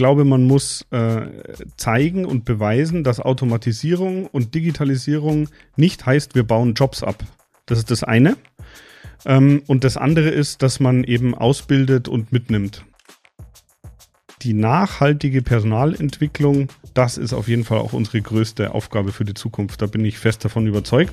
glaube, man muss äh, zeigen und beweisen, dass Automatisierung und Digitalisierung nicht heißt, wir bauen Jobs ab. Das ist das eine. Ähm, und das andere ist, dass man eben ausbildet und mitnimmt. Die nachhaltige Personalentwicklung, das ist auf jeden Fall auch unsere größte Aufgabe für die Zukunft. Da bin ich fest davon überzeugt.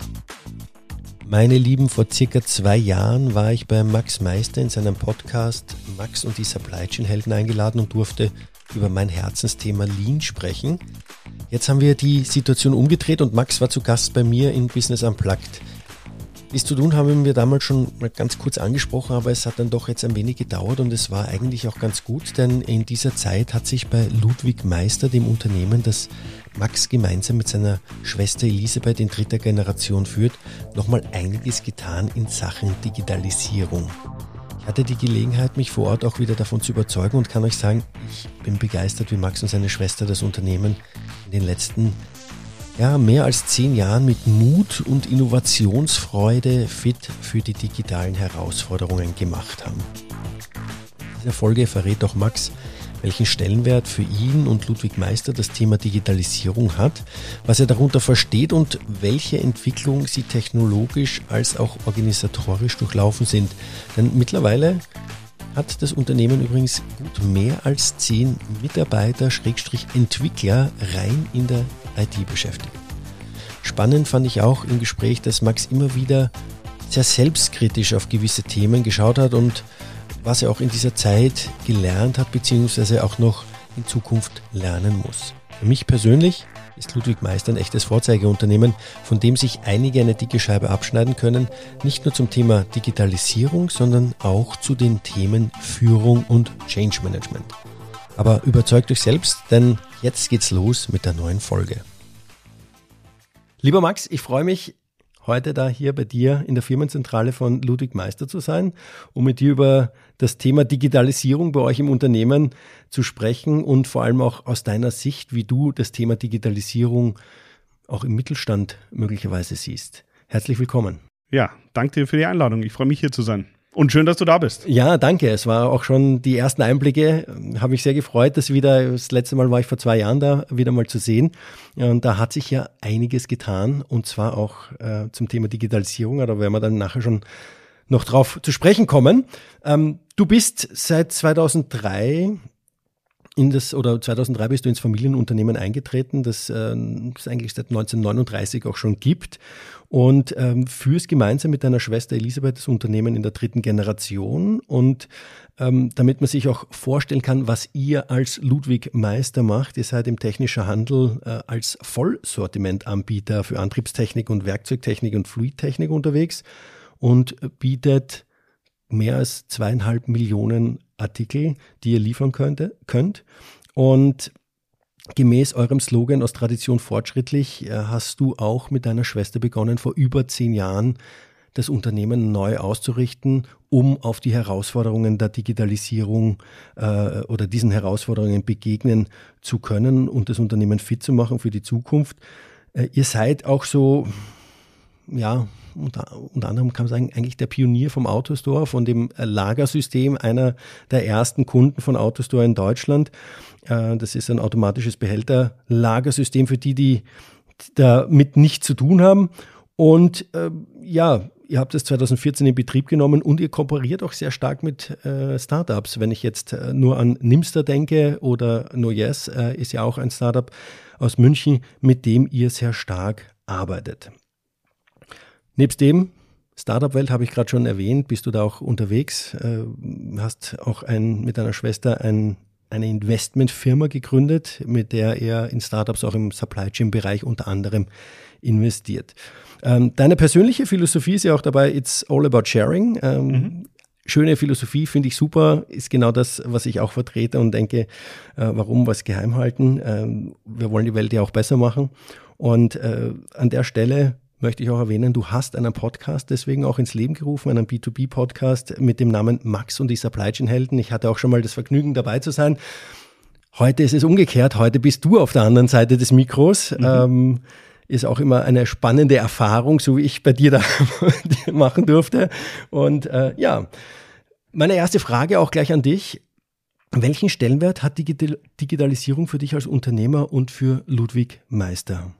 Meine Lieben, vor circa zwei Jahren war ich bei Max Meister in seinem Podcast Max und die Supply Chain Helden eingeladen und durfte über mein Herzensthema Lean sprechen. Jetzt haben wir die Situation umgedreht und Max war zu Gast bei mir in Business Unplugged. Dies zu tun haben wir damals schon mal ganz kurz angesprochen, aber es hat dann doch jetzt ein wenig gedauert und es war eigentlich auch ganz gut, denn in dieser Zeit hat sich bei Ludwig Meister, dem Unternehmen, das Max gemeinsam mit seiner Schwester Elisabeth in dritter Generation führt, nochmal einiges getan in Sachen Digitalisierung. Ich hatte die Gelegenheit, mich vor Ort auch wieder davon zu überzeugen und kann euch sagen, ich bin begeistert, wie Max und seine Schwester das Unternehmen in den letzten ja, mehr als zehn Jahren mit Mut und Innovationsfreude fit für die digitalen Herausforderungen gemacht haben. In dieser Folge verrät auch Max, welchen Stellenwert für ihn und Ludwig Meister das Thema Digitalisierung hat, was er darunter versteht und welche Entwicklung sie technologisch als auch organisatorisch durchlaufen sind. Denn mittlerweile hat das Unternehmen übrigens gut mehr als zehn Mitarbeiter, Schrägstrich Entwickler rein in der IT beschäftigt. Spannend fand ich auch im Gespräch, dass Max immer wieder sehr selbstkritisch auf gewisse Themen geschaut hat und was er auch in dieser Zeit gelernt hat, beziehungsweise auch noch in Zukunft lernen muss. Für mich persönlich ist Ludwig Meister ein echtes Vorzeigeunternehmen, von dem sich einige eine dicke Scheibe abschneiden können, nicht nur zum Thema Digitalisierung, sondern auch zu den Themen Führung und Change Management. Aber überzeugt euch selbst, denn jetzt geht's los mit der neuen Folge. Lieber Max, ich freue mich, heute da hier bei dir in der Firmenzentrale von Ludwig Meister zu sein, um mit dir über das Thema Digitalisierung bei euch im Unternehmen zu sprechen und vor allem auch aus deiner Sicht, wie du das Thema Digitalisierung auch im Mittelstand möglicherweise siehst. Herzlich willkommen. Ja, danke dir für die Einladung. Ich freue mich hier zu sein. Und schön, dass du da bist. Ja, danke. Es war auch schon die ersten Einblicke. Habe mich sehr gefreut, dass wieder, das letzte Mal war ich vor zwei Jahren da, wieder mal zu sehen. Und da hat sich ja einiges getan. Und zwar auch äh, zum Thema Digitalisierung. Da werden wir dann nachher schon noch drauf zu sprechen kommen. Ähm, du bist seit 2003 in das, oder 2003 bist du ins Familienunternehmen eingetreten, das äh, es eigentlich seit 1939 auch schon gibt. Und ähm, führst gemeinsam mit deiner Schwester Elisabeth das Unternehmen in der dritten Generation. Und ähm, damit man sich auch vorstellen kann, was ihr als Ludwig Meister macht, ihr seid im technischen Handel äh, als Vollsortimentanbieter für Antriebstechnik und Werkzeugtechnik und Fluidtechnik unterwegs und bietet mehr als zweieinhalb Millionen Artikel, die ihr liefern könnte, könnt. Und gemäß eurem Slogan aus Tradition fortschrittlich äh, hast du auch mit deiner Schwester begonnen, vor über zehn Jahren das Unternehmen neu auszurichten, um auf die Herausforderungen der Digitalisierung äh, oder diesen Herausforderungen begegnen zu können und das Unternehmen fit zu machen für die Zukunft. Äh, ihr seid auch so, ja, unter, unter anderem kann man sagen, eigentlich der Pionier vom Autostore, von dem Lagersystem, einer der ersten Kunden von Autostore in Deutschland. Äh, das ist ein automatisches Behälterlagersystem für die, die damit nichts zu tun haben. Und äh, ja, ihr habt es 2014 in Betrieb genommen und ihr kooperiert auch sehr stark mit äh, Startups. Wenn ich jetzt äh, nur an Nimster denke oder NoYes, äh, ist ja auch ein Startup aus München, mit dem ihr sehr stark arbeitet. Nebst dem Startup-Welt habe ich gerade schon erwähnt, bist du da auch unterwegs, äh, hast auch ein, mit deiner Schwester ein, eine Investmentfirma gegründet, mit der er in Startups auch im Supply Chain-Bereich unter anderem investiert. Ähm, deine persönliche Philosophie ist ja auch dabei, it's all about sharing. Ähm, mhm. schöne Philosophie, finde ich super, ist genau das, was ich auch vertrete und denke, äh, warum was geheim halten? Ähm, wir wollen die Welt ja auch besser machen. Und äh, an der Stelle möchte ich auch erwähnen, du hast einen Podcast deswegen auch ins Leben gerufen, einen B2B-Podcast mit dem Namen Max und die Supply Chain Helden. Ich hatte auch schon mal das Vergnügen dabei zu sein. Heute ist es umgekehrt. Heute bist du auf der anderen Seite des Mikros. Mhm. Ähm, ist auch immer eine spannende Erfahrung, so wie ich bei dir da machen durfte. Und äh, ja, meine erste Frage auch gleich an dich. Welchen Stellenwert hat die Digitalisierung für dich als Unternehmer und für Ludwig Meister?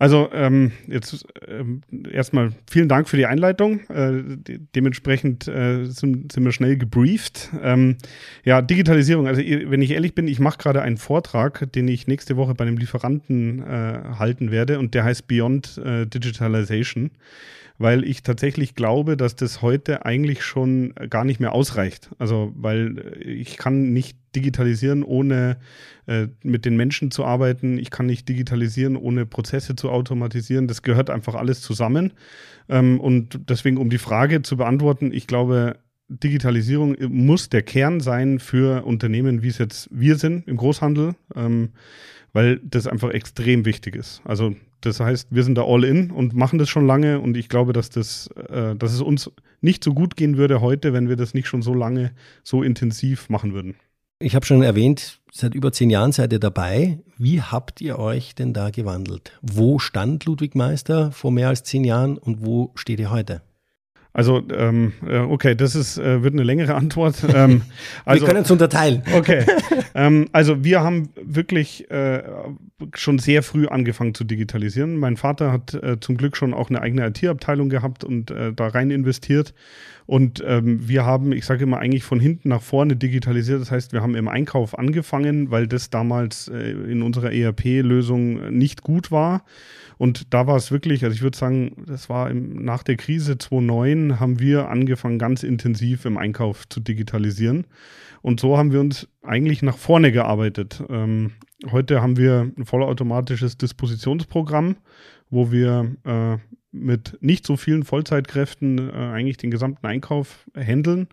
Also ähm, jetzt ähm, erstmal vielen Dank für die Einleitung. Äh, de dementsprechend äh, sind, sind, wir schnell gebrieft. Ähm, ja, Digitalisierung. Also wenn ich ehrlich bin, ich mache gerade einen Vortrag, den ich nächste Woche bei einem Lieferanten äh, halten werde und der heißt Beyond äh, Digitalization weil ich tatsächlich glaube, dass das heute eigentlich schon gar nicht mehr ausreicht. Also, weil ich kann nicht digitalisieren, ohne äh, mit den Menschen zu arbeiten. Ich kann nicht digitalisieren, ohne Prozesse zu automatisieren. Das gehört einfach alles zusammen. Ähm, und deswegen, um die Frage zu beantworten, ich glaube, Digitalisierung muss der Kern sein für Unternehmen, wie es jetzt wir sind im Großhandel, ähm, weil das einfach extrem wichtig ist. Also das heißt, wir sind da all in und machen das schon lange und ich glaube, dass, das, äh, dass es uns nicht so gut gehen würde heute, wenn wir das nicht schon so lange, so intensiv machen würden. Ich habe schon erwähnt, seit über zehn Jahren seid ihr dabei. Wie habt ihr euch denn da gewandelt? Wo stand Ludwig Meister vor mehr als zehn Jahren und wo steht ihr heute? Also, ähm, äh, okay, das ist, äh, wird eine längere Antwort. Ähm, also, wir können es unterteilen. Okay. ähm, also, wir haben wirklich äh, schon sehr früh angefangen zu digitalisieren. Mein Vater hat äh, zum Glück schon auch eine eigene IT-Abteilung gehabt und äh, da rein investiert. Und ähm, wir haben, ich sage immer, eigentlich von hinten nach vorne digitalisiert. Das heißt, wir haben im Einkauf angefangen, weil das damals äh, in unserer ERP-Lösung nicht gut war. Und da war es wirklich, also ich würde sagen, das war im, nach der Krise 2009 haben wir angefangen, ganz intensiv im Einkauf zu digitalisieren. Und so haben wir uns eigentlich nach vorne gearbeitet. Ähm, heute haben wir ein vollautomatisches Dispositionsprogramm, wo wir äh, mit nicht so vielen Vollzeitkräften äh, eigentlich den gesamten Einkauf handeln.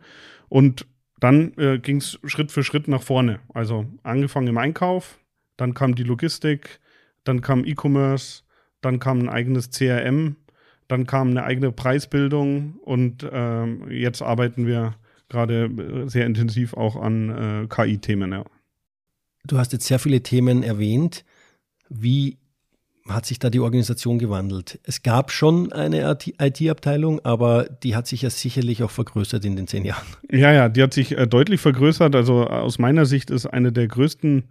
Und dann äh, ging es Schritt für Schritt nach vorne. Also angefangen im Einkauf, dann kam die Logistik, dann kam E-Commerce, dann kam ein eigenes CRM, dann kam eine eigene Preisbildung und ähm, jetzt arbeiten wir gerade äh, sehr intensiv auch an äh, KI-Themen. Ja. Du hast jetzt sehr viele Themen erwähnt. Wie hat sich da die Organisation gewandelt? Es gab schon eine IT-Abteilung, aber die hat sich ja sicherlich auch vergrößert in den zehn Jahren. Ja, ja, die hat sich äh, deutlich vergrößert. Also aus meiner Sicht ist eine der größten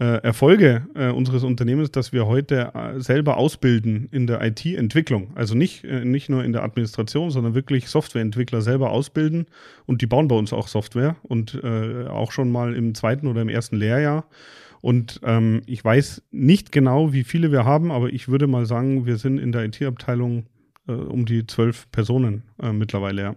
äh, Erfolge äh, unseres Unternehmens, dass wir heute äh, selber ausbilden in der IT-Entwicklung. Also nicht, äh, nicht nur in der Administration, sondern wirklich Softwareentwickler selber ausbilden. Und die bauen bei uns auch Software und äh, auch schon mal im zweiten oder im ersten Lehrjahr. Und ähm, ich weiß nicht genau, wie viele wir haben, aber ich würde mal sagen, wir sind in der IT-Abteilung äh, um die zwölf Personen mittlerweile, ja.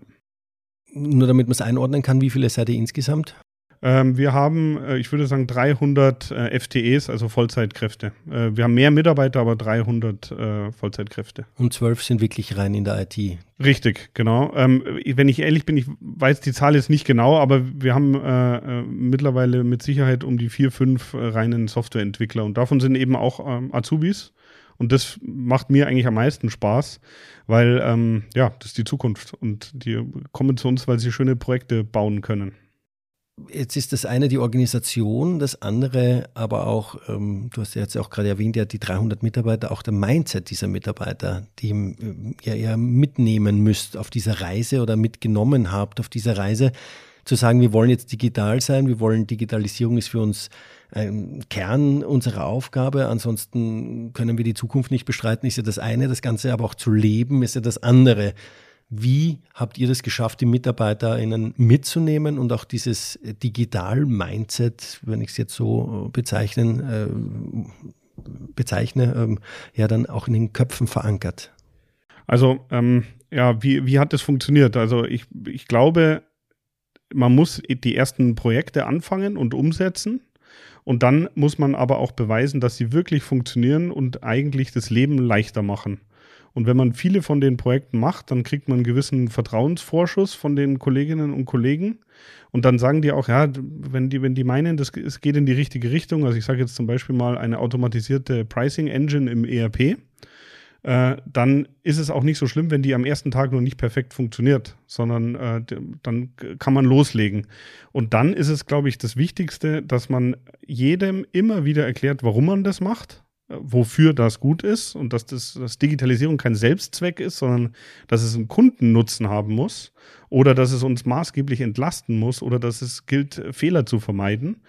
Nur damit man es einordnen kann, wie viele seid ihr insgesamt? Ähm, wir haben, äh, ich würde sagen, 300 äh, FTEs, also Vollzeitkräfte. Äh, wir haben mehr Mitarbeiter, aber 300 äh, Vollzeitkräfte. Und zwölf sind wirklich rein in der IT. Richtig, genau. Ähm, wenn ich ehrlich bin, ich weiß die Zahl jetzt nicht genau, aber wir haben äh, äh, mittlerweile mit Sicherheit um die vier, fünf reinen Softwareentwickler und davon sind eben auch ähm, Azubis. Und das macht mir eigentlich am meisten Spaß, weil ähm, ja, das ist die Zukunft und die kommen zu uns, weil sie schöne Projekte bauen können. Jetzt ist das eine die Organisation, das andere aber auch, ähm, du hast ja jetzt auch gerade erwähnt, ja die 300 Mitarbeiter, auch der Mindset dieser Mitarbeiter, die ihr ja mitnehmen müsst auf dieser Reise oder mitgenommen habt auf dieser Reise, zu sagen, wir wollen jetzt digital sein, wir wollen Digitalisierung ist für uns ein Kern unserer Aufgabe, ansonsten können wir die Zukunft nicht bestreiten, ist ja das eine, das Ganze aber auch zu leben ist ja das andere. Wie habt ihr das geschafft, die MitarbeiterInnen mitzunehmen und auch dieses Digital-Mindset, wenn ich es jetzt so äh, bezeichnen, äh, bezeichne, ähm, ja dann auch in den Köpfen verankert? Also, ähm, ja, wie, wie hat das funktioniert? Also, ich, ich glaube, man muss die ersten Projekte anfangen und umsetzen. Und dann muss man aber auch beweisen, dass sie wirklich funktionieren und eigentlich das Leben leichter machen. Und wenn man viele von den Projekten macht, dann kriegt man einen gewissen Vertrauensvorschuss von den Kolleginnen und Kollegen. Und dann sagen die auch, ja, wenn die, wenn die meinen, das, es geht in die richtige Richtung, also ich sage jetzt zum Beispiel mal eine automatisierte Pricing Engine im ERP, äh, dann ist es auch nicht so schlimm, wenn die am ersten Tag noch nicht perfekt funktioniert, sondern äh, dann kann man loslegen. Und dann ist es, glaube ich, das Wichtigste, dass man jedem immer wieder erklärt, warum man das macht wofür das gut ist und dass, das, dass Digitalisierung kein Selbstzweck ist, sondern dass es einen Kundennutzen haben muss oder dass es uns maßgeblich entlasten muss oder dass es gilt, Fehler zu vermeiden.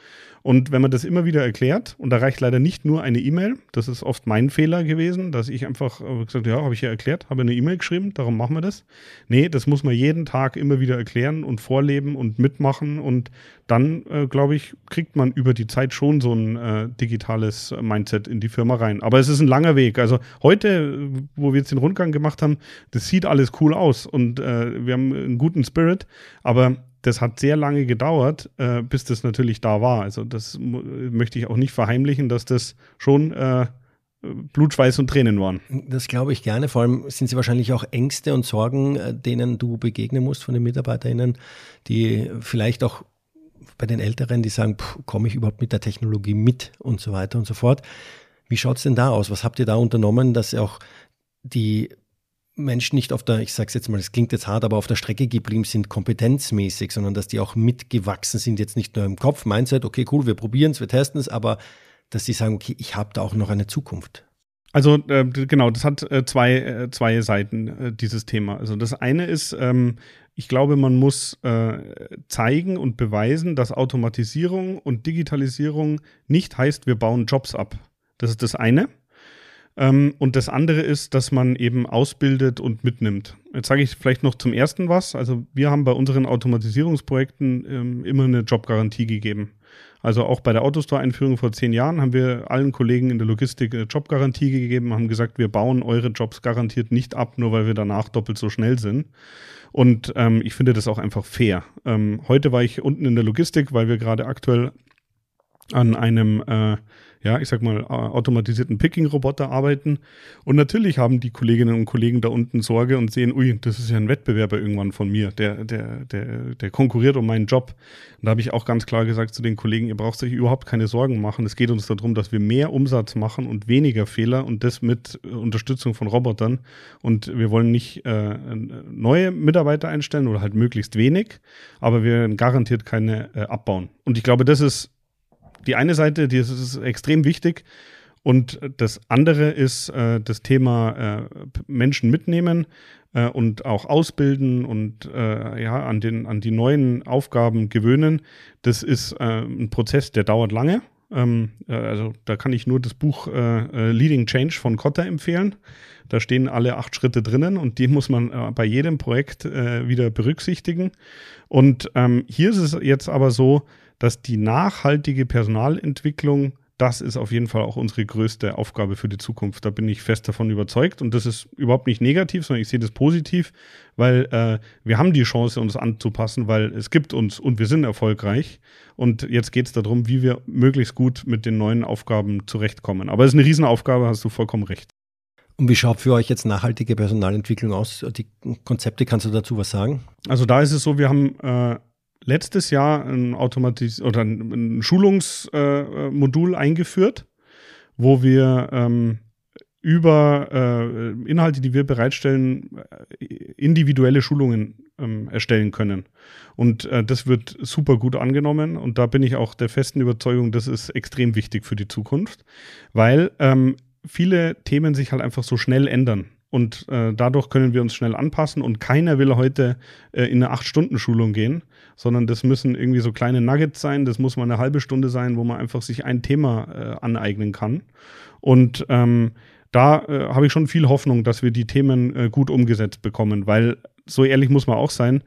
Und wenn man das immer wieder erklärt, und da reicht leider nicht nur eine E-Mail, das ist oft mein Fehler gewesen, dass ich einfach äh, gesagt ja, habe ich ja erklärt, habe eine E-Mail geschrieben, darum machen wir das. Nee, das muss man jeden Tag immer wieder erklären und vorleben und mitmachen und dann, äh, glaube ich, kriegt man über die Zeit schon so ein äh, digitales Mindset in die Firma rein. Aber es ist ein langer Weg. Also heute, wo wir jetzt den Rundgang gemacht haben, das sieht alles cool aus und äh, wir haben einen guten Spirit, aber das hat sehr lange gedauert, äh, bis das natürlich da war. Also das möchte ich auch nicht verheimlichen, dass das schon äh, Blut, Schweiß und Tränen waren. Das glaube ich gerne. Vor allem sind sie wahrscheinlich auch Ängste und Sorgen, äh, denen du begegnen musst von den MitarbeiterInnen, die vielleicht auch bei den Älteren, die sagen, komme ich überhaupt mit der Technologie mit und so weiter und so fort. Wie schaut es denn da aus? Was habt ihr da unternommen, dass auch die Menschen nicht auf der, ich sage es jetzt mal, es klingt jetzt hart, aber auf der Strecke geblieben sind, kompetenzmäßig, sondern dass die auch mitgewachsen sind, jetzt nicht nur im Kopf, Mindset, okay, cool, wir probieren es, wir testen es, aber dass sie sagen, okay, ich habe da auch noch eine Zukunft. Also äh, genau, das hat äh, zwei, äh, zwei Seiten, äh, dieses Thema. Also das eine ist, ähm, ich glaube, man muss äh, zeigen und beweisen, dass Automatisierung und Digitalisierung nicht heißt, wir bauen Jobs ab. Das ist das eine. Ähm, und das andere ist, dass man eben ausbildet und mitnimmt. Jetzt sage ich vielleicht noch zum ersten was. Also wir haben bei unseren Automatisierungsprojekten ähm, immer eine Jobgarantie gegeben. Also auch bei der Autostore-Einführung vor zehn Jahren haben wir allen Kollegen in der Logistik eine Jobgarantie gegeben, haben gesagt, wir bauen eure Jobs garantiert nicht ab, nur weil wir danach doppelt so schnell sind. Und ähm, ich finde das auch einfach fair. Ähm, heute war ich unten in der Logistik, weil wir gerade aktuell an einem äh, ja, ich sag mal, automatisierten Picking-Roboter arbeiten. Und natürlich haben die Kolleginnen und Kollegen da unten Sorge und sehen, ui, das ist ja ein Wettbewerber irgendwann von mir, der, der, der, der konkurriert um meinen Job. Und da habe ich auch ganz klar gesagt zu den Kollegen, ihr braucht euch überhaupt keine Sorgen machen. Es geht uns darum, dass wir mehr Umsatz machen und weniger Fehler und das mit Unterstützung von Robotern. Und wir wollen nicht äh, neue Mitarbeiter einstellen oder halt möglichst wenig, aber wir garantiert keine äh, abbauen. Und ich glaube, das ist die eine Seite, die ist, extrem wichtig. Und das andere ist äh, das Thema äh, Menschen mitnehmen äh, und auch ausbilden und äh, ja, an, den, an die neuen Aufgaben gewöhnen. Das ist äh, ein Prozess, der dauert lange. Ähm, äh, also da kann ich nur das Buch Leading Change von Kotter empfehlen. Da stehen alle acht Schritte drinnen und die muss man bei jedem Projekt wieder berücksichtigen. Und ähm, hier ist es jetzt aber so, dass die nachhaltige Personalentwicklung, das ist auf jeden Fall auch unsere größte Aufgabe für die Zukunft. Da bin ich fest davon überzeugt. Und das ist überhaupt nicht negativ, sondern ich sehe das positiv, weil äh, wir haben die Chance, uns anzupassen, weil es gibt uns und wir sind erfolgreich. Und jetzt geht es darum, wie wir möglichst gut mit den neuen Aufgaben zurechtkommen. Aber es ist eine Riesenaufgabe, hast du vollkommen recht. Und wie schaut für euch jetzt nachhaltige Personalentwicklung aus? Die Konzepte, kannst du dazu was sagen? Also da ist es so, wir haben äh, letztes Jahr ein Automatis oder ein, Schulungsmodul äh, eingeführt, wo wir ähm, über äh, Inhalte, die wir bereitstellen, äh, individuelle Schulungen ähm, erstellen können. Und äh, das wird super gut angenommen. Und da bin ich auch der festen Überzeugung, das ist extrem wichtig für die Zukunft, weil ähm, viele Themen sich halt einfach so schnell ändern. Und äh, dadurch können wir uns schnell anpassen und keiner will heute äh, in eine 8-Stunden-Schulung gehen, sondern das müssen irgendwie so kleine Nuggets sein, das muss mal eine halbe Stunde sein, wo man einfach sich ein Thema äh, aneignen kann. Und ähm, da äh, habe ich schon viel Hoffnung, dass wir die Themen äh, gut umgesetzt bekommen, weil so ehrlich muss man auch sein,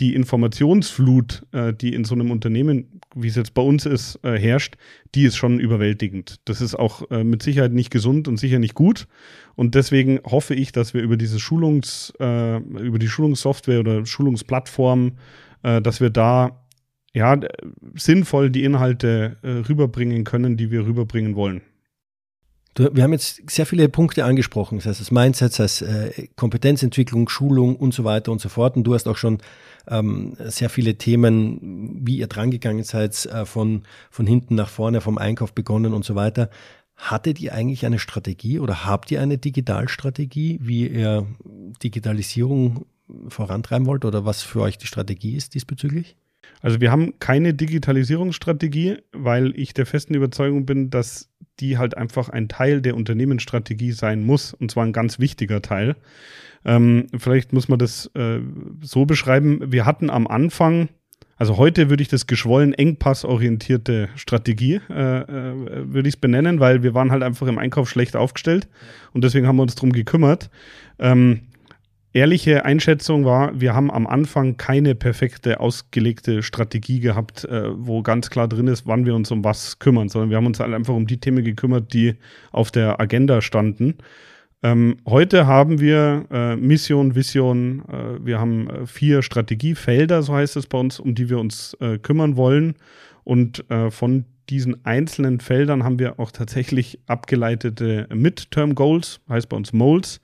die Informationsflut, äh, die in so einem Unternehmen, wie es jetzt bei uns ist, äh, herrscht, die ist schon überwältigend. Das ist auch äh, mit Sicherheit nicht gesund und sicher nicht gut. Und deswegen hoffe ich, dass wir über diese Schulungs, über die Schulungssoftware oder Schulungsplattform, dass wir da ja sinnvoll die Inhalte rüberbringen können, die wir rüberbringen wollen. Wir haben jetzt sehr viele Punkte angesprochen, das heißt das Mindset, das heißt Kompetenzentwicklung, Schulung und so weiter und so fort. Und du hast auch schon ähm, sehr viele Themen, wie ihr drangegangen seid, äh, von, von hinten nach vorne, vom Einkauf begonnen und so weiter. Hattet ihr eigentlich eine Strategie oder habt ihr eine Digitalstrategie, wie ihr Digitalisierung vorantreiben wollt oder was für euch die Strategie ist diesbezüglich? Also wir haben keine Digitalisierungsstrategie, weil ich der festen Überzeugung bin, dass die halt einfach ein Teil der Unternehmensstrategie sein muss und zwar ein ganz wichtiger Teil. Ähm, vielleicht muss man das äh, so beschreiben. Wir hatten am Anfang, also heute würde ich das geschwollen engpassorientierte Strategie, äh, äh, würde ich es benennen, weil wir waren halt einfach im Einkauf schlecht aufgestellt und deswegen haben wir uns drum gekümmert. Ähm, ehrliche Einschätzung war, wir haben am Anfang keine perfekte ausgelegte Strategie gehabt, äh, wo ganz klar drin ist, wann wir uns um was kümmern, sondern wir haben uns halt einfach um die Themen gekümmert, die auf der Agenda standen. Ähm, heute haben wir äh, Mission, Vision, äh, wir haben äh, vier Strategiefelder, so heißt es bei uns, um die wir uns äh, kümmern wollen. Und äh, von diesen einzelnen Feldern haben wir auch tatsächlich abgeleitete Midterm Goals, heißt bei uns Moles.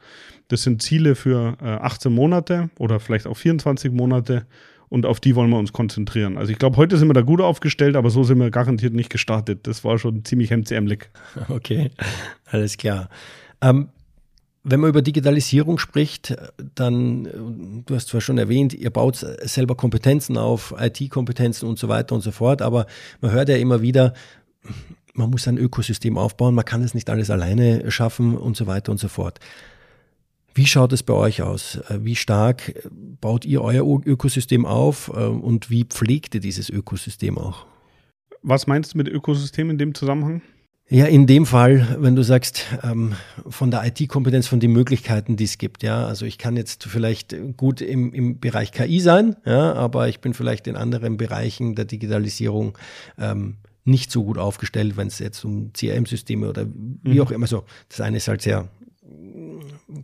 Das sind Ziele für äh, 18 Monate oder vielleicht auch 24 Monate und auf die wollen wir uns konzentrieren. Also ich glaube, heute sind wir da gut aufgestellt, aber so sind wir garantiert nicht gestartet. Das war schon ziemlich hemdsärmelig. Okay, alles klar. Ähm, wenn man über Digitalisierung spricht, dann, du hast zwar schon erwähnt, ihr baut selber Kompetenzen auf, IT-Kompetenzen und so weiter und so fort, aber man hört ja immer wieder, man muss ein Ökosystem aufbauen, man kann es nicht alles alleine schaffen und so weiter und so fort. Wie schaut es bei euch aus? Äh, wie stark baut ihr euer Ökosystem auf äh, und wie pflegt ihr dieses Ökosystem auch? Was meinst du mit Ökosystem in dem Zusammenhang? Ja, in dem Fall, wenn du sagst, ähm, von der IT-Kompetenz, von den Möglichkeiten, die es gibt, ja. Also ich kann jetzt vielleicht gut im, im Bereich KI sein, ja, aber ich bin vielleicht in anderen Bereichen der Digitalisierung ähm, nicht so gut aufgestellt, wenn es jetzt um CRM-Systeme oder wie mhm. auch immer. Also das eine ist halt sehr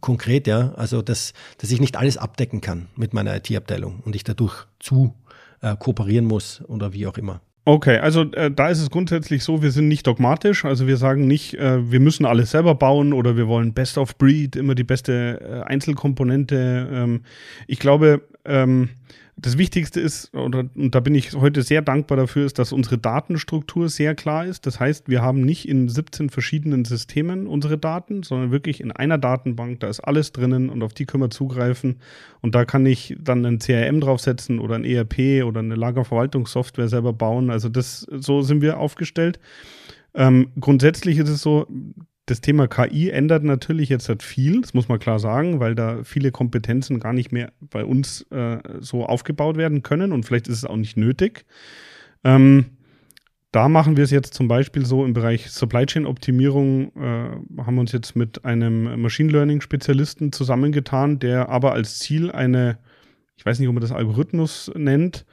konkret, ja, also dass, dass ich nicht alles abdecken kann mit meiner IT-Abteilung und ich dadurch zu äh, kooperieren muss oder wie auch immer. Okay, also äh, da ist es grundsätzlich so, wir sind nicht dogmatisch, also wir sagen nicht, äh, wir müssen alles selber bauen oder wir wollen Best of Breed, immer die beste äh, Einzelkomponente. Ähm, ich glaube, ähm, das Wichtigste ist, oder, und da bin ich heute sehr dankbar dafür, ist, dass unsere Datenstruktur sehr klar ist. Das heißt, wir haben nicht in 17 verschiedenen Systemen unsere Daten, sondern wirklich in einer Datenbank. Da ist alles drinnen und auf die können wir zugreifen. Und da kann ich dann ein CRM draufsetzen oder ein ERP oder eine Lagerverwaltungssoftware selber bauen. Also das, so sind wir aufgestellt. Ähm, grundsätzlich ist es so, das Thema KI ändert natürlich jetzt halt viel, das muss man klar sagen, weil da viele Kompetenzen gar nicht mehr bei uns äh, so aufgebaut werden können und vielleicht ist es auch nicht nötig. Ähm, da machen wir es jetzt zum Beispiel so im Bereich Supply Chain Optimierung, äh, haben wir uns jetzt mit einem Machine Learning Spezialisten zusammengetan, der aber als Ziel eine, ich weiß nicht, ob man das Algorithmus nennt,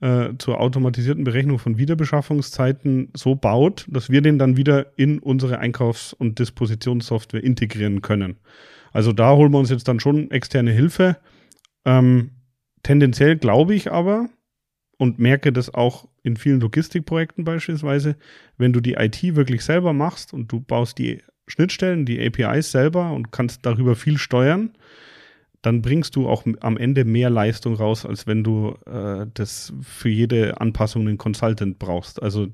äh, zur automatisierten Berechnung von Wiederbeschaffungszeiten so baut, dass wir den dann wieder in unsere Einkaufs- und Dispositionssoftware integrieren können. Also da holen wir uns jetzt dann schon externe Hilfe. Ähm, tendenziell glaube ich aber und merke das auch in vielen Logistikprojekten beispielsweise, wenn du die IT wirklich selber machst und du baust die Schnittstellen, die APIs selber und kannst darüber viel steuern, dann bringst du auch am Ende mehr Leistung raus, als wenn du äh, das für jede Anpassung einen Consultant brauchst. Also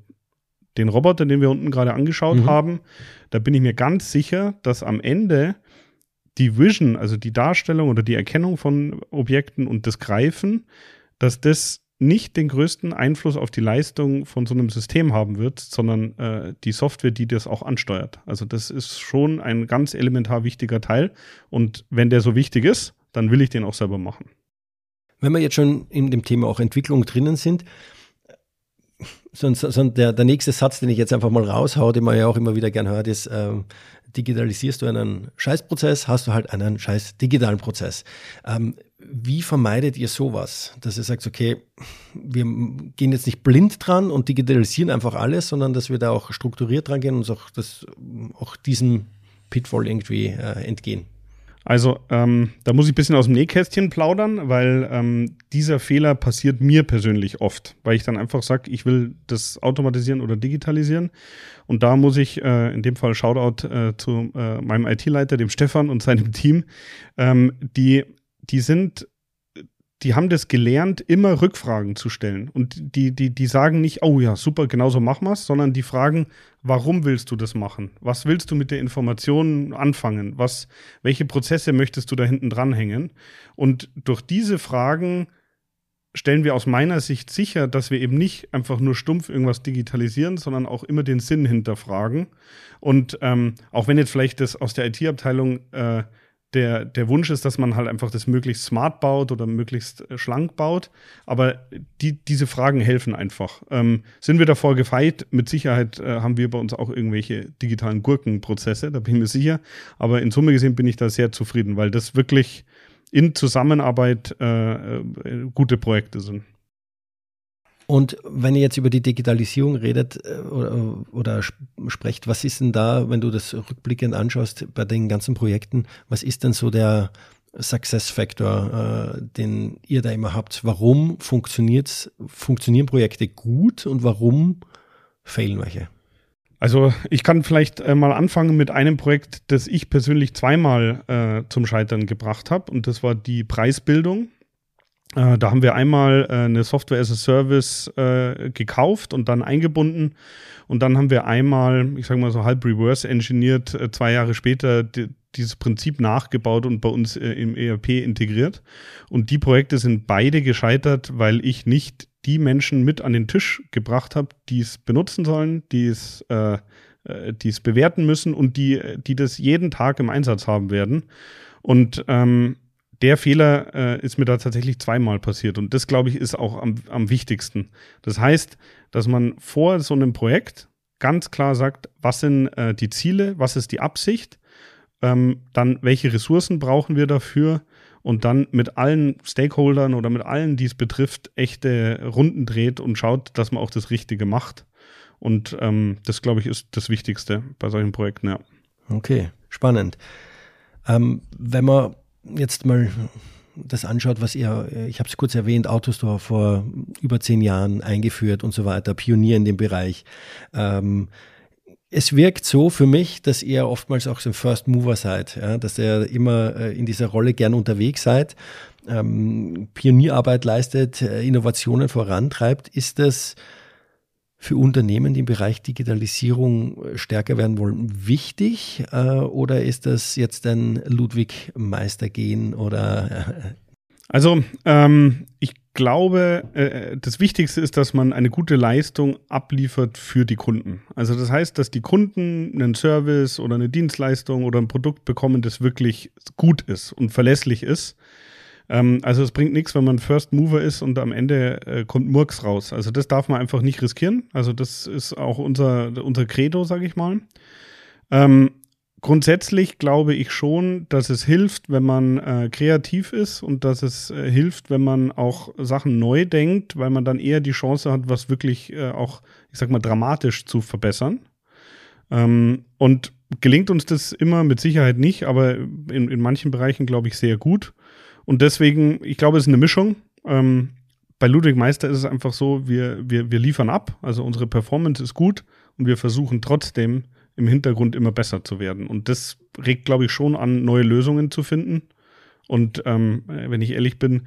den Roboter, den wir unten gerade angeschaut mhm. haben, da bin ich mir ganz sicher, dass am Ende die Vision, also die Darstellung oder die Erkennung von Objekten und das Greifen, dass das nicht den größten Einfluss auf die Leistung von so einem System haben wird, sondern äh, die Software, die das auch ansteuert. Also das ist schon ein ganz elementar wichtiger Teil. Und wenn der so wichtig ist, dann will ich den auch selber machen. Wenn wir jetzt schon in dem Thema auch Entwicklung drinnen sind, sonst, sonst der, der nächste Satz, den ich jetzt einfach mal raushaue, den man ja auch immer wieder gern hört, ist, ähm, digitalisierst du einen Scheißprozess, hast du halt einen scheiß digitalen Prozess. Ähm, wie vermeidet ihr sowas, dass ihr sagt, okay, wir gehen jetzt nicht blind dran und digitalisieren einfach alles, sondern dass wir da auch strukturiert dran gehen und auch, das, auch diesem Pitfall irgendwie äh, entgehen? Also ähm, da muss ich ein bisschen aus dem Nähkästchen plaudern, weil ähm, dieser Fehler passiert mir persönlich oft, weil ich dann einfach sage, ich will das automatisieren oder digitalisieren. Und da muss ich äh, in dem Fall Shoutout äh, zu äh, meinem IT-Leiter, dem Stefan und seinem Team. Ähm, die, die sind die haben das gelernt, immer Rückfragen zu stellen. Und die, die, die sagen nicht, oh ja, super, genauso machen wir es, sondern die fragen, warum willst du das machen? Was willst du mit der Information anfangen? Was, welche Prozesse möchtest du da hinten dranhängen? Und durch diese Fragen stellen wir aus meiner Sicht sicher, dass wir eben nicht einfach nur stumpf irgendwas digitalisieren, sondern auch immer den Sinn hinterfragen. Und ähm, auch wenn jetzt vielleicht das aus der IT-Abteilung äh, der, der Wunsch ist, dass man halt einfach das möglichst smart baut oder möglichst äh, schlank baut. Aber die, diese Fragen helfen einfach. Ähm, sind wir davor gefeit? Mit Sicherheit äh, haben wir bei uns auch irgendwelche digitalen Gurkenprozesse, da bin ich mir sicher. Aber in Summe gesehen bin ich da sehr zufrieden, weil das wirklich in Zusammenarbeit äh, äh gute Projekte sind. Und wenn ihr jetzt über die Digitalisierung redet äh, oder, oder, sprecht, was ist denn da, wenn du das rückblickend anschaust bei den ganzen Projekten, was ist denn so der Success Factor, äh, den ihr da immer habt? Warum funktioniert, funktionieren Projekte gut und warum fehlen welche? Also ich kann vielleicht äh, mal anfangen mit einem Projekt, das ich persönlich zweimal äh, zum Scheitern gebracht habe und das war die Preisbildung. Äh, da haben wir einmal äh, eine Software as a Service äh, gekauft und dann eingebunden. Und dann haben wir einmal, ich sage mal so halb reverse engineert, äh, zwei Jahre später die, dieses Prinzip nachgebaut und bei uns äh, im ERP integriert. Und die Projekte sind beide gescheitert, weil ich nicht die Menschen mit an den Tisch gebracht habe, die es benutzen sollen, die es, äh, die es bewerten müssen und die, die das jeden Tag im Einsatz haben werden. Und ähm, der Fehler äh, ist mir da tatsächlich zweimal passiert. Und das, glaube ich, ist auch am, am wichtigsten. Das heißt, dass man vor so einem Projekt ganz klar sagt, was sind äh, die Ziele, was ist die Absicht, ähm, dann welche Ressourcen brauchen wir dafür und dann mit allen Stakeholdern oder mit allen, die es betrifft, echte Runden dreht und schaut, dass man auch das Richtige macht. Und ähm, das, glaube ich, ist das Wichtigste bei solchen Projekten, ja. Okay, spannend. Ähm, wenn man jetzt mal das anschaut, was ihr, ich habe es kurz erwähnt, Autostore vor über zehn Jahren eingeführt und so weiter, Pionier in dem Bereich. Ähm, es wirkt so für mich, dass ihr oftmals auch so ein First Mover seid, ja, dass ihr immer äh, in dieser Rolle gern unterwegs seid, ähm, Pionierarbeit leistet, äh, Innovationen vorantreibt. Ist das für Unternehmen, die im Bereich Digitalisierung äh, stärker werden wollen, wichtig? Äh, oder ist das jetzt ein Ludwig Meister gehen oder? Äh, also ähm, ich glaube, äh, das Wichtigste ist, dass man eine gute Leistung abliefert für die Kunden. Also das heißt, dass die Kunden einen Service oder eine Dienstleistung oder ein Produkt bekommen, das wirklich gut ist und verlässlich ist ähm, also es bringt nichts, wenn man First Mover ist und am Ende äh, kommt Murks raus. Also das darf man einfach nicht riskieren. Also das ist auch unser, unser Credo, sage ich mal. Ähm, grundsätzlich glaube ich schon, dass es hilft, wenn man äh, kreativ ist und dass es äh, hilft, wenn man auch Sachen neu denkt, weil man dann eher die Chance hat, was wirklich äh, auch, ich sag mal, dramatisch zu verbessern. Ähm, und gelingt uns das immer mit Sicherheit nicht, aber in, in manchen Bereichen glaube ich sehr gut. Und deswegen, ich glaube, es ist eine Mischung. Ähm, bei Ludwig Meister ist es einfach so, wir, wir, wir liefern ab, also unsere Performance ist gut und wir versuchen trotzdem im Hintergrund immer besser zu werden. Und das regt, glaube ich, schon an, neue Lösungen zu finden. Und ähm, wenn ich ehrlich bin,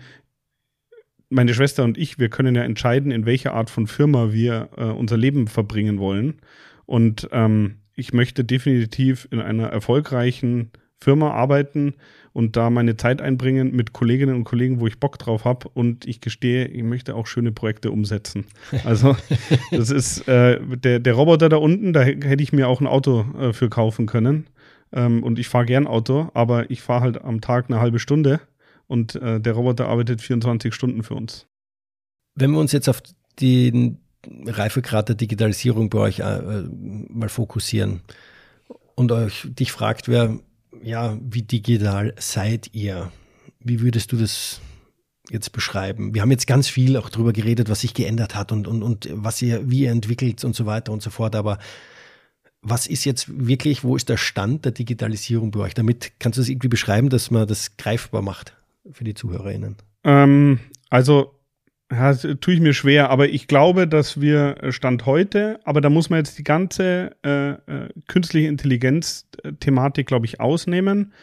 meine Schwester und ich, wir können ja entscheiden, in welcher Art von Firma wir äh, unser Leben verbringen wollen. Und ähm, ich möchte definitiv in einer erfolgreichen Firma arbeiten und da meine Zeit einbringen mit Kolleginnen und Kollegen, wo ich Bock drauf habe. Und ich gestehe, ich möchte auch schöne Projekte umsetzen. Also das ist äh, der, der Roboter da unten, da hätte ich mir auch ein Auto äh, für kaufen können. Ähm, und ich fahre gern Auto, aber ich fahre halt am Tag eine halbe Stunde und äh, der Roboter arbeitet 24 Stunden für uns. Wenn wir uns jetzt auf den Reifegrad der Digitalisierung bei euch äh, mal fokussieren und euch dich fragt, wer ja, wie digital seid ihr? Wie würdest du das jetzt beschreiben? Wir haben jetzt ganz viel auch darüber geredet, was sich geändert hat und, und, und was ihr, wie ihr entwickelt und so weiter und so fort. Aber Was ist jetzt wirklich, wo ist der Stand der Digitalisierung bei euch? Damit kannst du es irgendwie beschreiben, dass man das greifbar macht für die ZuhörerInnen? Ähm, also ja, tue ich mir schwer, aber ich glaube, dass wir Stand heute, aber da muss man jetzt die ganze äh, äh, künstliche Intelligenz-Thematik, glaube ich, ausnehmen.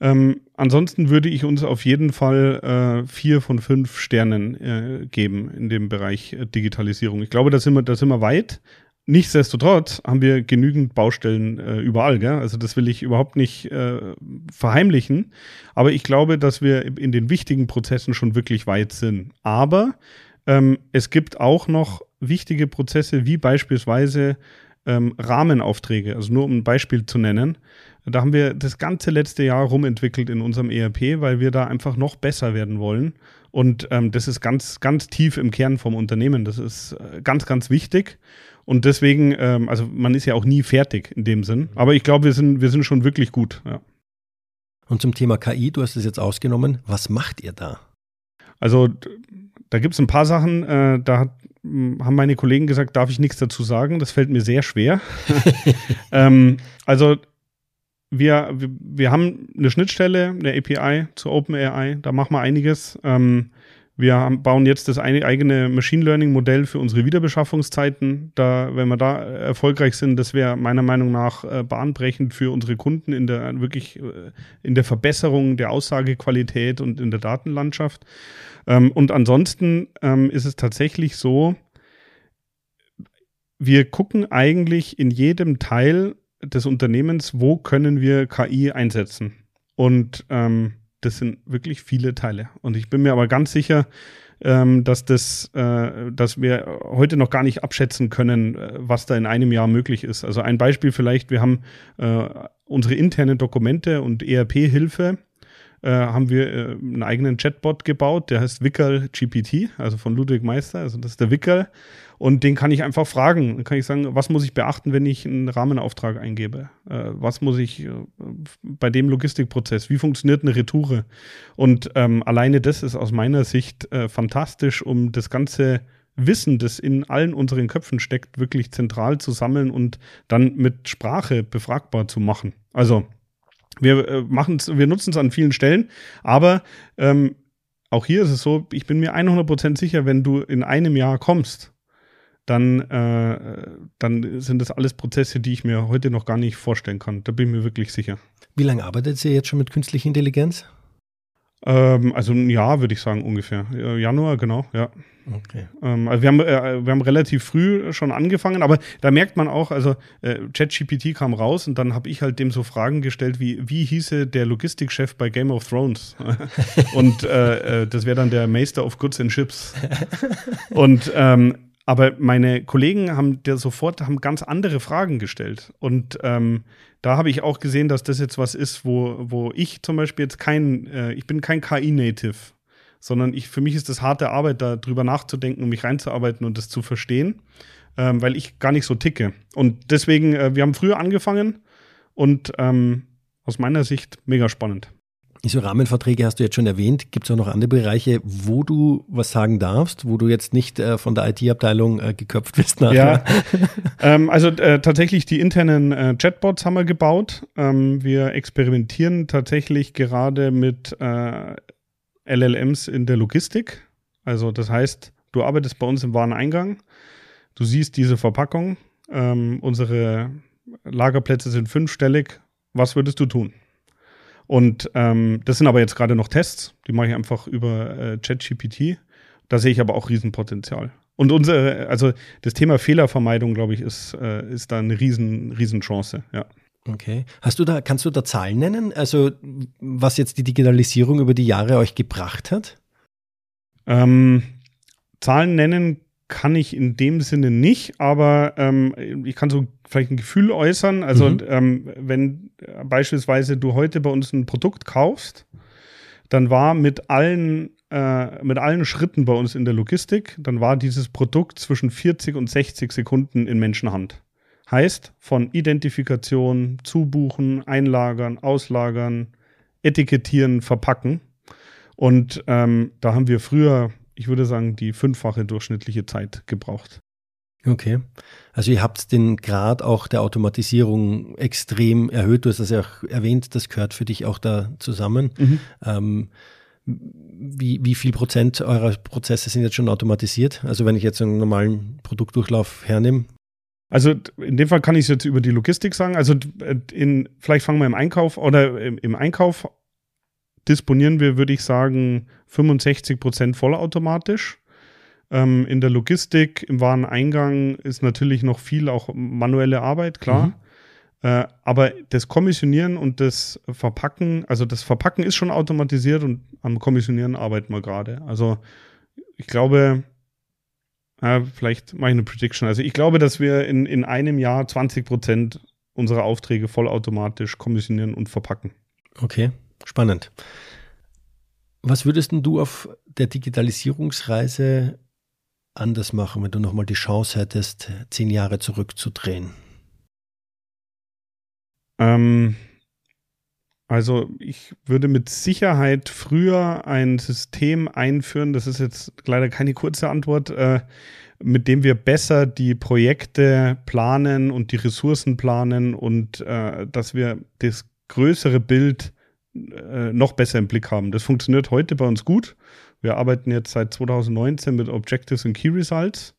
Ähm, ansonsten würde ich uns auf jeden Fall äh, vier von fünf Sternen äh, geben in dem Bereich äh, Digitalisierung. Ich glaube, da sind wir, da sind wir weit. Nichtsdestotrotz haben wir genügend Baustellen äh, überall, gell? Also das will ich überhaupt nicht äh, verheimlichen. Aber ich glaube, dass wir in den wichtigen Prozessen schon wirklich weit sind. Aber ähm, es gibt auch noch wichtige Prozesse, wie beispielsweise ähm, Rahmenaufträge. Also nur um ein Beispiel zu nennen. Da haben wir das ganze letzte Jahr rumentwickelt in unserem ERP, weil wir da einfach noch besser werden wollen. Und ähm, das ist ganz, ganz tief im Kern vom Unternehmen. Das ist äh, ganz, ganz wichtig. Und deswegen, ähm, also man ist ja auch nie fertig in dem Sinn. Aber ich glaube, wir sind, wir sind schon wirklich gut. Ja. Und zum Thema KI, du hast es jetzt ausgenommen. Was macht ihr da? Also da gibt es ein paar Sachen, äh, da hat, haben meine Kollegen gesagt, darf ich nichts dazu sagen. Das fällt mir sehr schwer. ähm, also wir, wir, wir haben eine Schnittstelle, eine API zu OpenAI, da machen wir einiges. Ähm, wir bauen jetzt das eigene Machine Learning Modell für unsere Wiederbeschaffungszeiten. Da, wenn wir da erfolgreich sind, das wäre meiner Meinung nach äh, bahnbrechend für unsere Kunden in der wirklich äh, in der Verbesserung der Aussagequalität und in der Datenlandschaft. Ähm, und ansonsten ähm, ist es tatsächlich so, wir gucken eigentlich in jedem Teil des Unternehmens, wo können wir KI einsetzen. Und ähm, das sind wirklich viele Teile. Und ich bin mir aber ganz sicher, ähm, dass das, äh, dass wir heute noch gar nicht abschätzen können, äh, was da in einem Jahr möglich ist. Also ein Beispiel vielleicht, wir haben äh, unsere internen Dokumente und ERP-Hilfe äh, haben wir äh, einen eigenen Chatbot gebaut, der heißt Wickerl GPT, also von Ludwig Meister, also das ist der Wickerl. Und den kann ich einfach fragen. Dann kann ich sagen, was muss ich beachten, wenn ich einen Rahmenauftrag eingebe? Äh, was muss ich äh, bei dem Logistikprozess? Wie funktioniert eine Retoure? Und ähm, alleine das ist aus meiner Sicht äh, fantastisch, um das ganze Wissen, das in allen unseren Köpfen steckt, wirklich zentral zu sammeln und dann mit Sprache befragbar zu machen. Also wir äh, machen wir nutzen es an vielen Stellen, aber ähm, auch hier ist es so, ich bin mir 100% sicher, wenn du in einem Jahr kommst dann, äh, dann sind das alles Prozesse, die ich mir heute noch gar nicht vorstellen kann. Da bin ich mir wirklich sicher. Wie lange arbeitet ihr jetzt schon mit künstlicher Intelligenz? Ähm, also ein Jahr würde ich sagen ungefähr. Januar, genau, ja. Okay. Ähm, also wir haben, äh, wir haben relativ früh schon angefangen, aber da merkt man auch, also äh, ChatGPT kam raus und dann habe ich halt dem so Fragen gestellt, wie, wie hieße der Logistikchef bei Game of Thrones? und äh, äh, das wäre dann der Meister of Goods and Ships. und ähm, aber meine Kollegen haben der sofort haben ganz andere Fragen gestellt. Und ähm, da habe ich auch gesehen, dass das jetzt was ist, wo, wo ich zum Beispiel jetzt kein, äh, ich bin kein KI-Native, sondern ich, für mich ist das harte Arbeit, da drüber nachzudenken und mich reinzuarbeiten und das zu verstehen, ähm, weil ich gar nicht so ticke. Und deswegen, äh, wir haben früher angefangen und ähm, aus meiner Sicht mega spannend. Diese Rahmenverträge hast du jetzt schon erwähnt. Gibt es auch noch andere Bereiche, wo du was sagen darfst, wo du jetzt nicht äh, von der IT-Abteilung äh, geköpft wirst nachher? Ja, ähm, also äh, tatsächlich die internen äh, Chatbots haben wir gebaut. Ähm, wir experimentieren tatsächlich gerade mit äh, LLMs in der Logistik. Also das heißt, du arbeitest bei uns im Wareneingang, du siehst diese Verpackung, ähm, unsere Lagerplätze sind fünfstellig. Was würdest du tun? Und ähm, das sind aber jetzt gerade noch Tests, die mache ich einfach über äh, ChatGPT. Da sehe ich aber auch Riesenpotenzial. Und unsere, also das Thema Fehlervermeidung, glaube ich, ist, äh, ist da eine riesen, Riesenchance, ja. Okay. Hast du da, kannst du da Zahlen nennen? Also, was jetzt die Digitalisierung über die Jahre euch gebracht hat? Ähm, Zahlen nennen kann ich in dem Sinne nicht, aber ähm, ich kann so vielleicht ein Gefühl äußern. Also mhm. ähm, wenn beispielsweise du heute bei uns ein Produkt kaufst, dann war mit allen äh, mit allen Schritten bei uns in der Logistik, dann war dieses Produkt zwischen 40 und 60 Sekunden in Menschenhand. Heißt von Identifikation, Zubuchen, Einlagern, Auslagern, Etikettieren, Verpacken. Und ähm, da haben wir früher ich würde sagen, die fünffache durchschnittliche Zeit gebraucht. Okay. Also ihr habt den Grad auch der Automatisierung extrem erhöht. Du hast das ja auch erwähnt, das gehört für dich auch da zusammen. Mhm. Ähm, wie, wie viel Prozent eurer Prozesse sind jetzt schon automatisiert? Also wenn ich jetzt einen normalen Produktdurchlauf hernehme, also in dem Fall kann ich es jetzt über die Logistik sagen. Also in, vielleicht fangen wir im Einkauf oder im, im Einkauf disponieren wir, würde ich sagen, 65 Prozent vollautomatisch. Ähm, in der Logistik, im Wareneingang ist natürlich noch viel auch manuelle Arbeit, klar. Mhm. Äh, aber das Kommissionieren und das Verpacken, also das Verpacken ist schon automatisiert und am Kommissionieren arbeiten wir gerade. Also ich glaube, ja, vielleicht mache ich eine Prediction. Also ich glaube, dass wir in, in einem Jahr 20 Prozent unserer Aufträge vollautomatisch kommissionieren und verpacken. Okay, spannend. Was würdest du auf der Digitalisierungsreise anders machen, wenn du nochmal die Chance hättest, zehn Jahre zurückzudrehen? Ähm, also ich würde mit Sicherheit früher ein System einführen, das ist jetzt leider keine kurze Antwort, äh, mit dem wir besser die Projekte planen und die Ressourcen planen und äh, dass wir das größere Bild äh, noch besser im Blick haben. Das funktioniert heute bei uns gut. Wir arbeiten jetzt seit 2019 mit Objectives und Key Results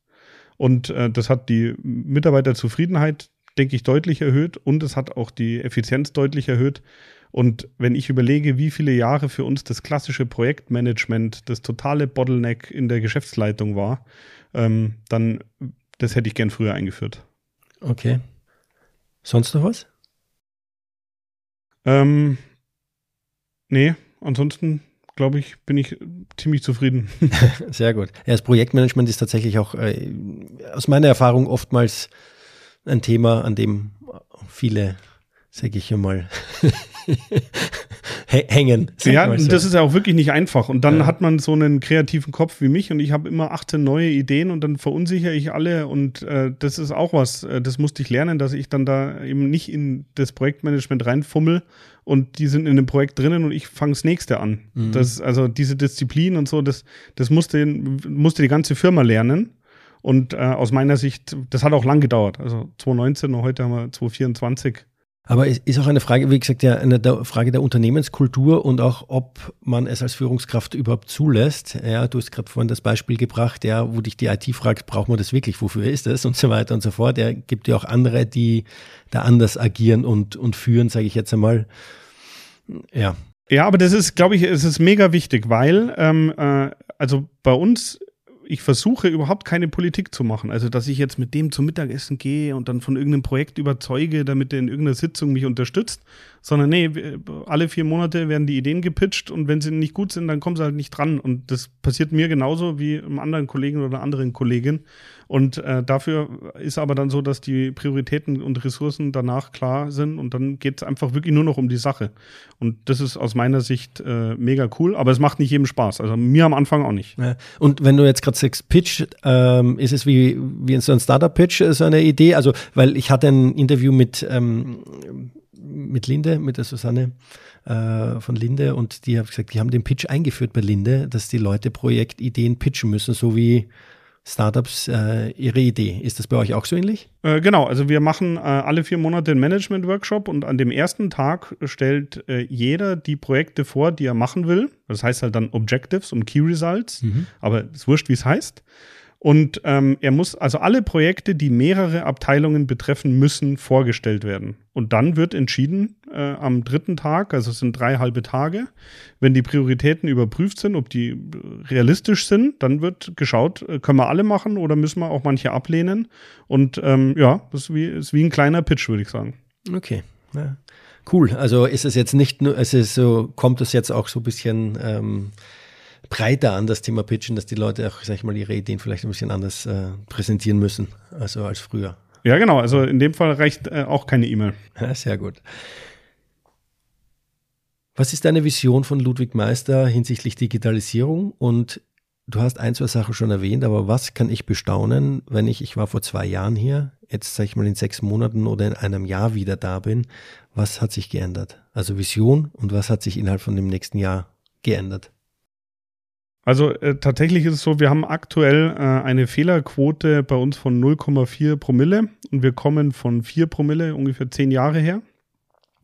und äh, das hat die Mitarbeiterzufriedenheit, denke ich, deutlich erhöht und es hat auch die Effizienz deutlich erhöht. Und wenn ich überlege, wie viele Jahre für uns das klassische Projektmanagement das totale Bottleneck in der Geschäftsleitung war, ähm, dann das hätte ich gern früher eingeführt. Okay. Sonst noch was? Ähm, nee, ansonsten glaube ich, bin ich ziemlich zufrieden. Sehr gut. Ja, das Projektmanagement ist tatsächlich auch äh, aus meiner Erfahrung oftmals ein Thema, an dem viele, sage ich einmal, hängen. Ja, so. das ist ja auch wirklich nicht einfach. Und dann ja. hat man so einen kreativen Kopf wie mich und ich habe immer 18 neue Ideen und dann verunsichere ich alle. Und äh, das ist auch was, äh, das musste ich lernen, dass ich dann da eben nicht in das Projektmanagement reinfummel und die sind in dem Projekt drinnen und ich fange das nächste an. Mhm. Das, also diese Disziplin und so, das, das musste, musste die ganze Firma lernen. Und äh, aus meiner Sicht, das hat auch lang gedauert. Also 2019 und heute haben wir 2024. Aber es ist auch eine Frage, wie gesagt, ja, eine Frage der Unternehmenskultur und auch, ob man es als Führungskraft überhaupt zulässt. Ja, du hast gerade vorhin das Beispiel gebracht, ja, wo dich die IT fragt, braucht man das wirklich, wofür ist das und so weiter und so fort. Ja, gibt ja auch andere, die da anders agieren und, und führen, sage ich jetzt einmal. Ja. Ja, aber das ist, glaube ich, es ist mega wichtig, weil, ähm, äh, also bei uns ich versuche überhaupt keine Politik zu machen. Also, dass ich jetzt mit dem zum Mittagessen gehe und dann von irgendeinem Projekt überzeuge, damit er in irgendeiner Sitzung mich unterstützt, sondern nee, alle vier Monate werden die Ideen gepitcht und wenn sie nicht gut sind, dann kommen sie halt nicht dran. Und das passiert mir genauso wie einem anderen Kollegen oder anderen Kollegin. Und äh, dafür ist aber dann so, dass die Prioritäten und Ressourcen danach klar sind und dann geht es einfach wirklich nur noch um die Sache. Und das ist aus meiner Sicht äh, mega cool, aber es macht nicht jedem Spaß. Also mir am Anfang auch nicht. Ja. Und wenn du jetzt gerade sagst Pitch, ähm, ist es wie, wie so ein Startup-Pitch, so eine Idee? Also, weil ich hatte ein Interview mit ähm, mit Linde, mit der Susanne äh, von Linde und die haben gesagt, die haben den Pitch eingeführt bei Linde, dass die Leute Projektideen pitchen müssen, so wie Startups äh, ihre Idee. Ist das bei euch auch so ähnlich? Äh, genau, also wir machen äh, alle vier Monate einen Management-Workshop und an dem ersten Tag stellt äh, jeder die Projekte vor, die er machen will. Das heißt halt dann Objectives und Key Results, mhm. aber es ist wurscht, wie es heißt. Und ähm, er muss, also alle Projekte, die mehrere Abteilungen betreffen, müssen vorgestellt werden. Und dann wird entschieden äh, am dritten Tag, also es sind drei halbe Tage, wenn die Prioritäten überprüft sind, ob die realistisch sind, dann wird geschaut, äh, können wir alle machen oder müssen wir auch manche ablehnen. Und ähm, ja, das ist wie, ist wie ein kleiner Pitch, würde ich sagen. Okay. Ja. Cool. Also ist es jetzt nicht nur, es ist so, kommt es jetzt auch so ein bisschen ähm, breiter an, das Thema Pitchen, dass die Leute auch, sag ich mal, ihre Ideen vielleicht ein bisschen anders äh, präsentieren müssen, also als früher. Ja, genau. Also in dem Fall reicht äh, auch keine E-Mail. Ja, sehr gut. Was ist deine Vision von Ludwig Meister hinsichtlich Digitalisierung? Und du hast ein, zwei Sachen schon erwähnt, aber was kann ich bestaunen, wenn ich, ich war vor zwei Jahren hier, jetzt sag ich mal in sechs Monaten oder in einem Jahr wieder da bin? Was hat sich geändert? Also Vision und was hat sich innerhalb von dem nächsten Jahr geändert? Also äh, tatsächlich ist es so, wir haben aktuell äh, eine Fehlerquote bei uns von 0,4 Promille und wir kommen von 4 Promille ungefähr zehn Jahre her.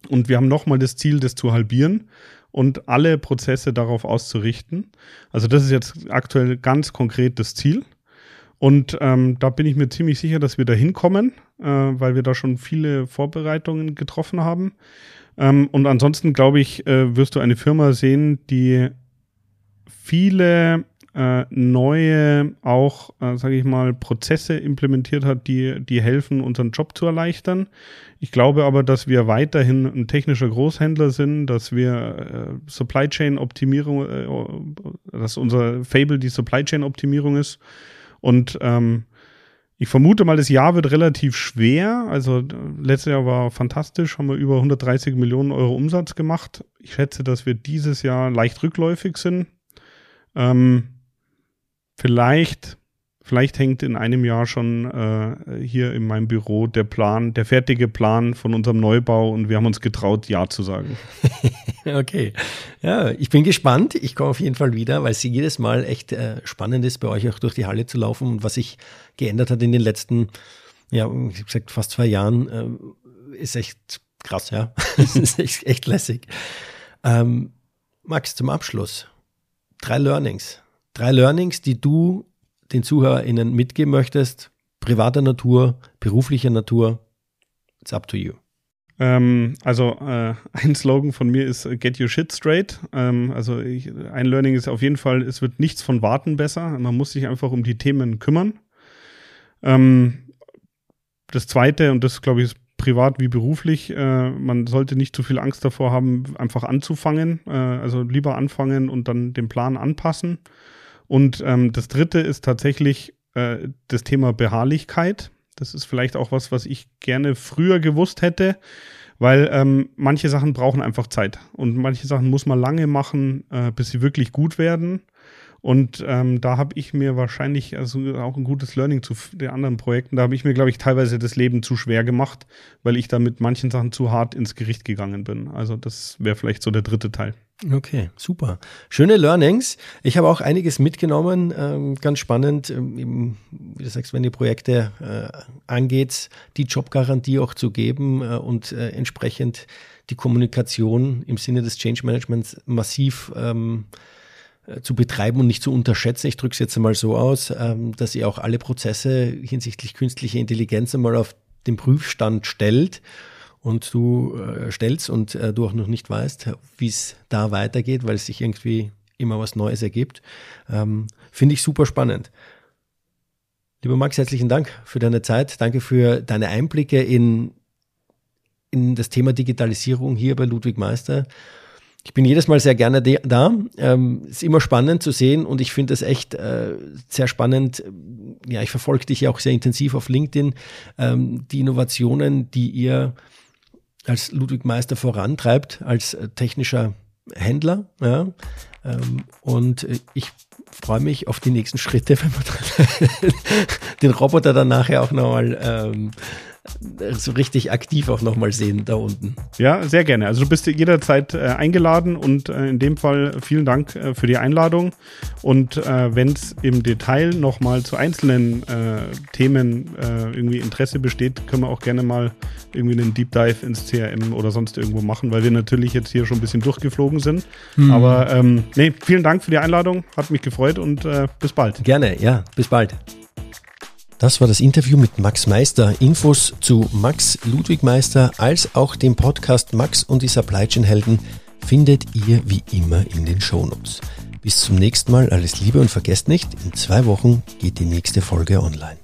Und wir haben nochmal das Ziel, das zu halbieren und alle Prozesse darauf auszurichten. Also das ist jetzt aktuell ganz konkret das Ziel. Und ähm, da bin ich mir ziemlich sicher, dass wir da hinkommen, äh, weil wir da schon viele Vorbereitungen getroffen haben. Ähm, und ansonsten, glaube ich, äh, wirst du eine Firma sehen, die viele äh, neue, auch, äh, sage ich mal, Prozesse implementiert hat, die, die helfen, unseren Job zu erleichtern. Ich glaube aber, dass wir weiterhin ein technischer Großhändler sind, dass wir äh, Supply Chain Optimierung, äh, dass unser Fable die Supply Chain Optimierung ist. Und ähm, ich vermute mal, das Jahr wird relativ schwer. Also letztes Jahr war fantastisch, haben wir über 130 Millionen Euro Umsatz gemacht. Ich schätze, dass wir dieses Jahr leicht rückläufig sind. Ähm, vielleicht, vielleicht hängt in einem Jahr schon äh, hier in meinem Büro der Plan, der fertige Plan von unserem Neubau und wir haben uns getraut, Ja zu sagen. okay. Ja, ich bin gespannt. Ich komme auf jeden Fall wieder, weil es jedes Mal echt äh, spannend ist, bei euch auch durch die Halle zu laufen und was sich geändert hat in den letzten, ja, ich habe gesagt, fast zwei Jahren, äh, ist echt krass, ja. ist echt, echt lässig. Ähm, Max, zum Abschluss drei Learnings. Drei Learnings, die du den ZuhörerInnen mitgeben möchtest, privater Natur, beruflicher Natur. It's up to you. Ähm, also äh, ein Slogan von mir ist Get your shit straight. Ähm, also ich, ein Learning ist auf jeden Fall, es wird nichts von Warten besser. Man muss sich einfach um die Themen kümmern. Ähm, das zweite, und das glaube ich ist privat wie beruflich. Äh, man sollte nicht zu viel Angst davor haben, einfach anzufangen. Äh, also lieber anfangen und dann den Plan anpassen. Und ähm, das dritte ist tatsächlich äh, das Thema Beharrlichkeit. Das ist vielleicht auch was, was ich gerne früher gewusst hätte, weil ähm, manche Sachen brauchen einfach Zeit und manche Sachen muss man lange machen, äh, bis sie wirklich gut werden. Und ähm, da habe ich mir wahrscheinlich, also auch ein gutes Learning zu den anderen Projekten, da habe ich mir, glaube ich, teilweise das Leben zu schwer gemacht, weil ich da mit manchen Sachen zu hart ins Gericht gegangen bin. Also das wäre vielleicht so der dritte Teil. Okay, super. Schöne Learnings. Ich habe auch einiges mitgenommen. Ähm, ganz spannend, ähm, wie du sagst, wenn die Projekte äh, angeht, die Jobgarantie auch zu geben äh, und äh, entsprechend die Kommunikation im Sinne des Change Managements massiv ähm, äh, zu betreiben und nicht zu unterschätzen. Ich drücke es jetzt einmal so aus, ähm, dass ihr auch alle Prozesse hinsichtlich künstlicher Intelligenz einmal auf den Prüfstand stellt und du äh, stellst und äh, du auch noch nicht weißt, wie es da weitergeht, weil es sich irgendwie immer was Neues ergibt. Ähm, Finde ich super spannend. Lieber Max, herzlichen Dank für deine Zeit. Danke für deine Einblicke in, in das Thema Digitalisierung hier bei Ludwig Meister. Ich bin jedes Mal sehr gerne da. Ähm, ist immer spannend zu sehen und ich finde es echt äh, sehr spannend. Ja, ich verfolge dich ja auch sehr intensiv auf LinkedIn. Ähm, die Innovationen, die ihr als Ludwig Meister vorantreibt, als äh, technischer Händler. Ja, ähm, und äh, ich freue mich auf die nächsten Schritte, wenn wir den Roboter dann nachher auch nochmal ähm, so richtig aktiv auch nochmal sehen da unten. Ja, sehr gerne. Also du bist jederzeit äh, eingeladen und äh, in dem Fall vielen Dank äh, für die Einladung. Und äh, wenn es im Detail nochmal zu einzelnen äh, Themen äh, irgendwie Interesse besteht, können wir auch gerne mal irgendwie einen Deep Dive ins CRM oder sonst irgendwo machen, weil wir natürlich jetzt hier schon ein bisschen durchgeflogen sind. Hm. Aber ähm, nee, vielen Dank für die Einladung, hat mich gefreut und bis bald. Gerne, ja, bis bald. Das war das Interview mit Max Meister. Infos zu Max Ludwig Meister als auch dem Podcast Max und die Supply Chain Helden findet ihr wie immer in den Shownotes. Bis zum nächsten Mal, alles Liebe und vergesst nicht, in zwei Wochen geht die nächste Folge online.